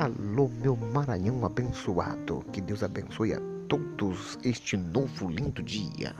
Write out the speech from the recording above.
Alô, meu Maranhão abençoado. Que Deus abençoe a todos este novo lindo dia.